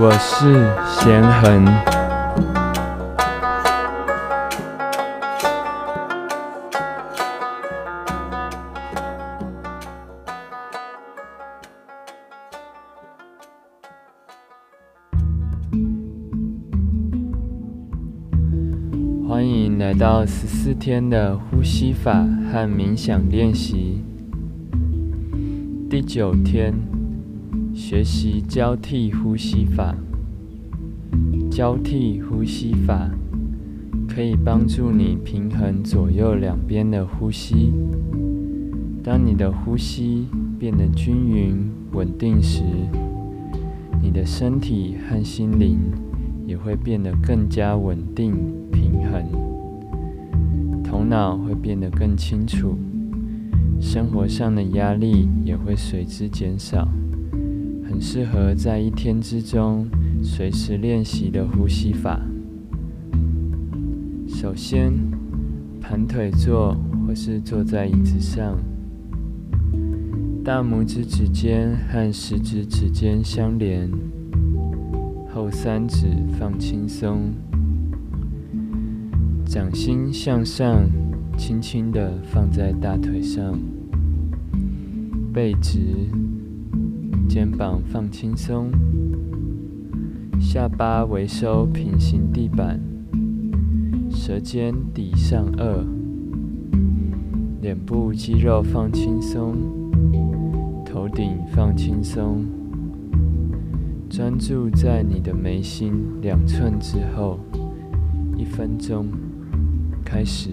我是贤恒。欢迎来到十四天的呼吸法和冥想练习，第九天，学习交替呼吸法。交替呼吸法可以帮助你平衡左右两边的呼吸。当你的呼吸变得均匀稳定时，你的身体和心灵也会变得更加稳定平衡，头脑会变得更清楚，生活上的压力也会随之减少，很适合在一天之中随时练习的呼吸法。首先，盘腿坐或是坐在椅子上，大拇指指尖和食指指尖相连，后三指放轻松，掌心向上，轻轻的放在大腿上，背直，肩膀放轻松，下巴微收平行地板。舌尖抵上颚，脸部肌肉放轻松，头顶放轻松，专注在你的眉心两寸之后，一分钟开始。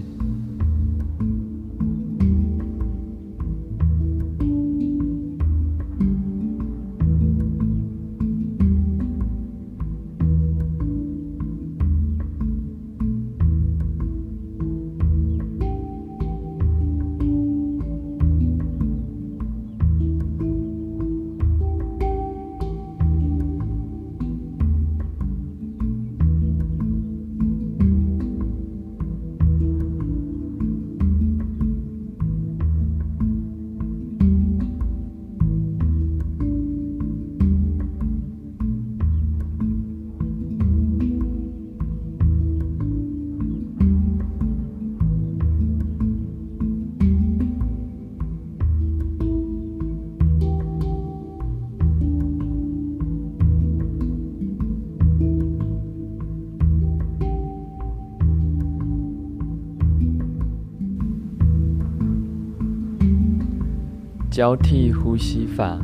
交替呼吸法，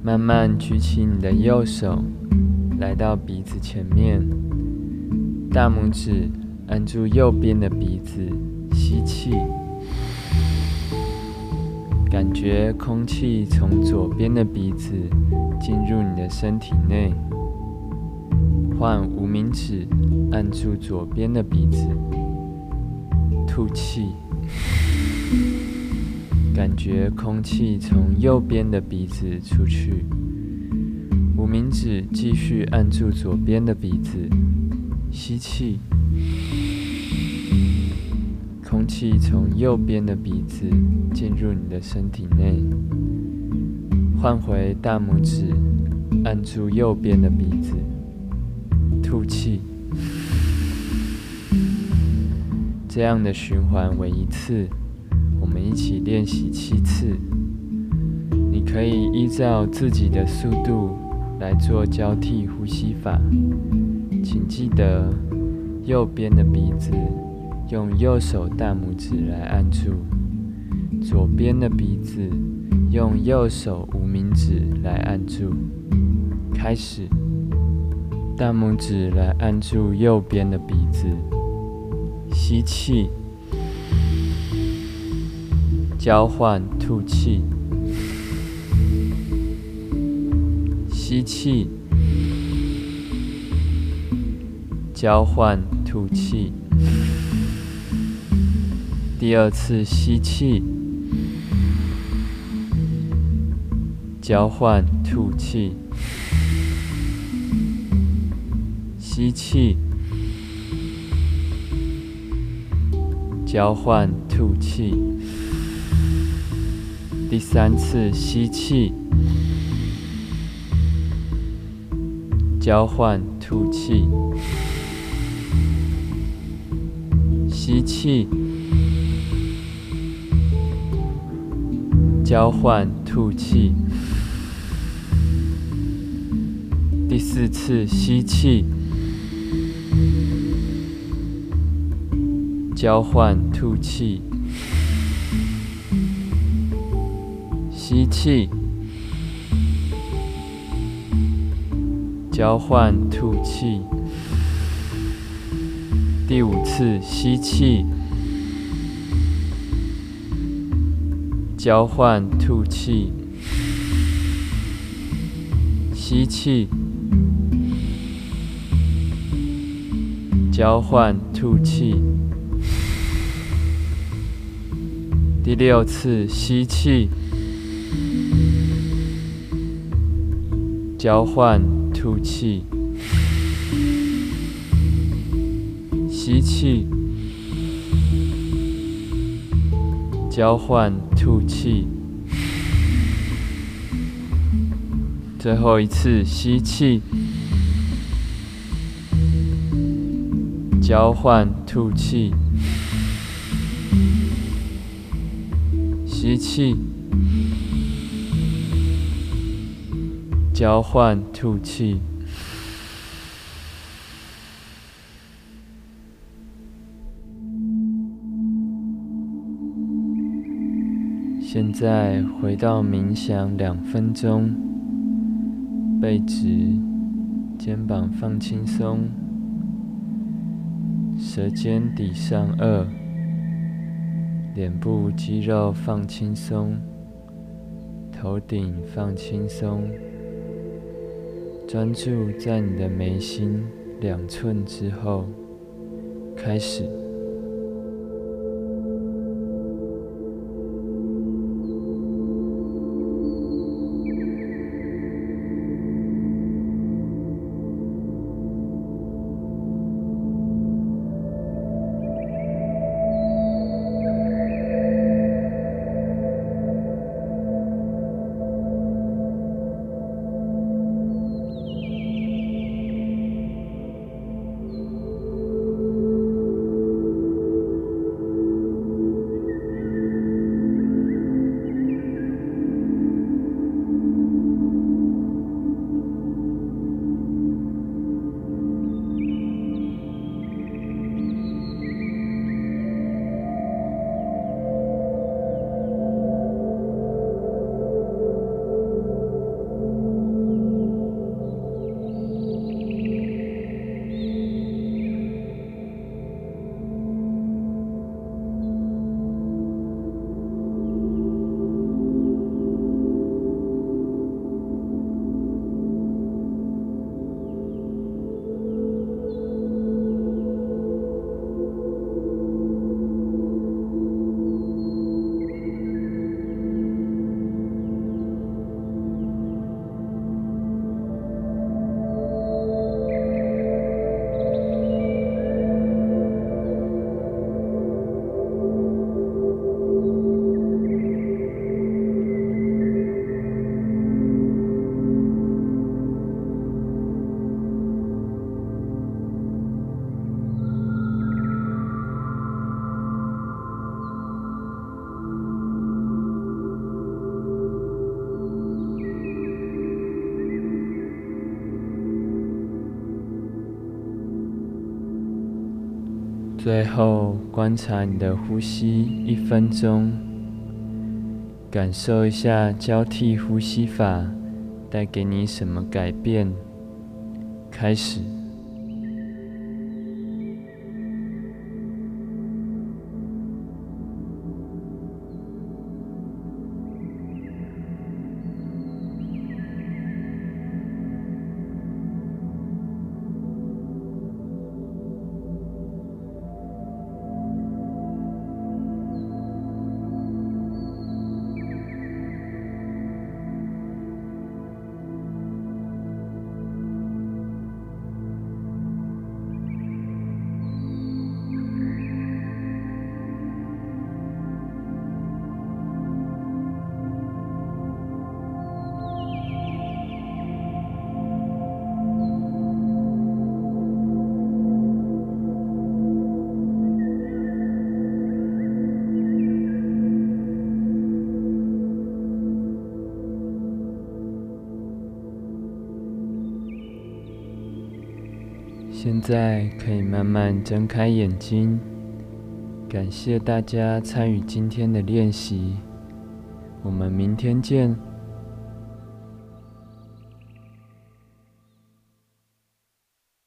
慢慢举起你的右手，来到鼻子前面，大拇指按住右边的鼻子，吸气，感觉空气从左边的鼻子进入你的身体内，换无名指按住左边的鼻子，吐气。感觉空气从右边的鼻子出去，无名指继续按住左边的鼻子，吸气，空气从右边的鼻子进入你的身体内，换回大拇指按住右边的鼻子，吐气，这样的循环为一次。我们一起练习七次。你可以依照自己的速度来做交替呼吸法。请记得，右边的鼻子用右手大拇指来按住，左边的鼻子用右手无名指来按住。开始，大拇指来按住右边的鼻子，吸气。交换吐气，吸气，交换吐气。第二次吸气，交换吐气，吸气，交换吐气。第三次吸气，交换吐气，吸气，交换吐气。第四次吸气，交换吐气，吸气，交换吐气。第五次吸气，交换吐气，吸气。交换吐气，第六次吸气，交换吐气，吸气，交换吐气，最后一次吸气。交换吐气，吸气，交换吐气。现在回到冥想两分钟，背直，肩膀放轻松。舌尖抵上颚，脸部肌肉放轻松，头顶放轻松，专注在你的眉心两寸之后，开始。最后，观察你的呼吸一分钟，感受一下交替呼吸法带给你什么改变。开始。现在可以慢慢睁开眼睛。感谢大家参与今天的练习，我们明天见。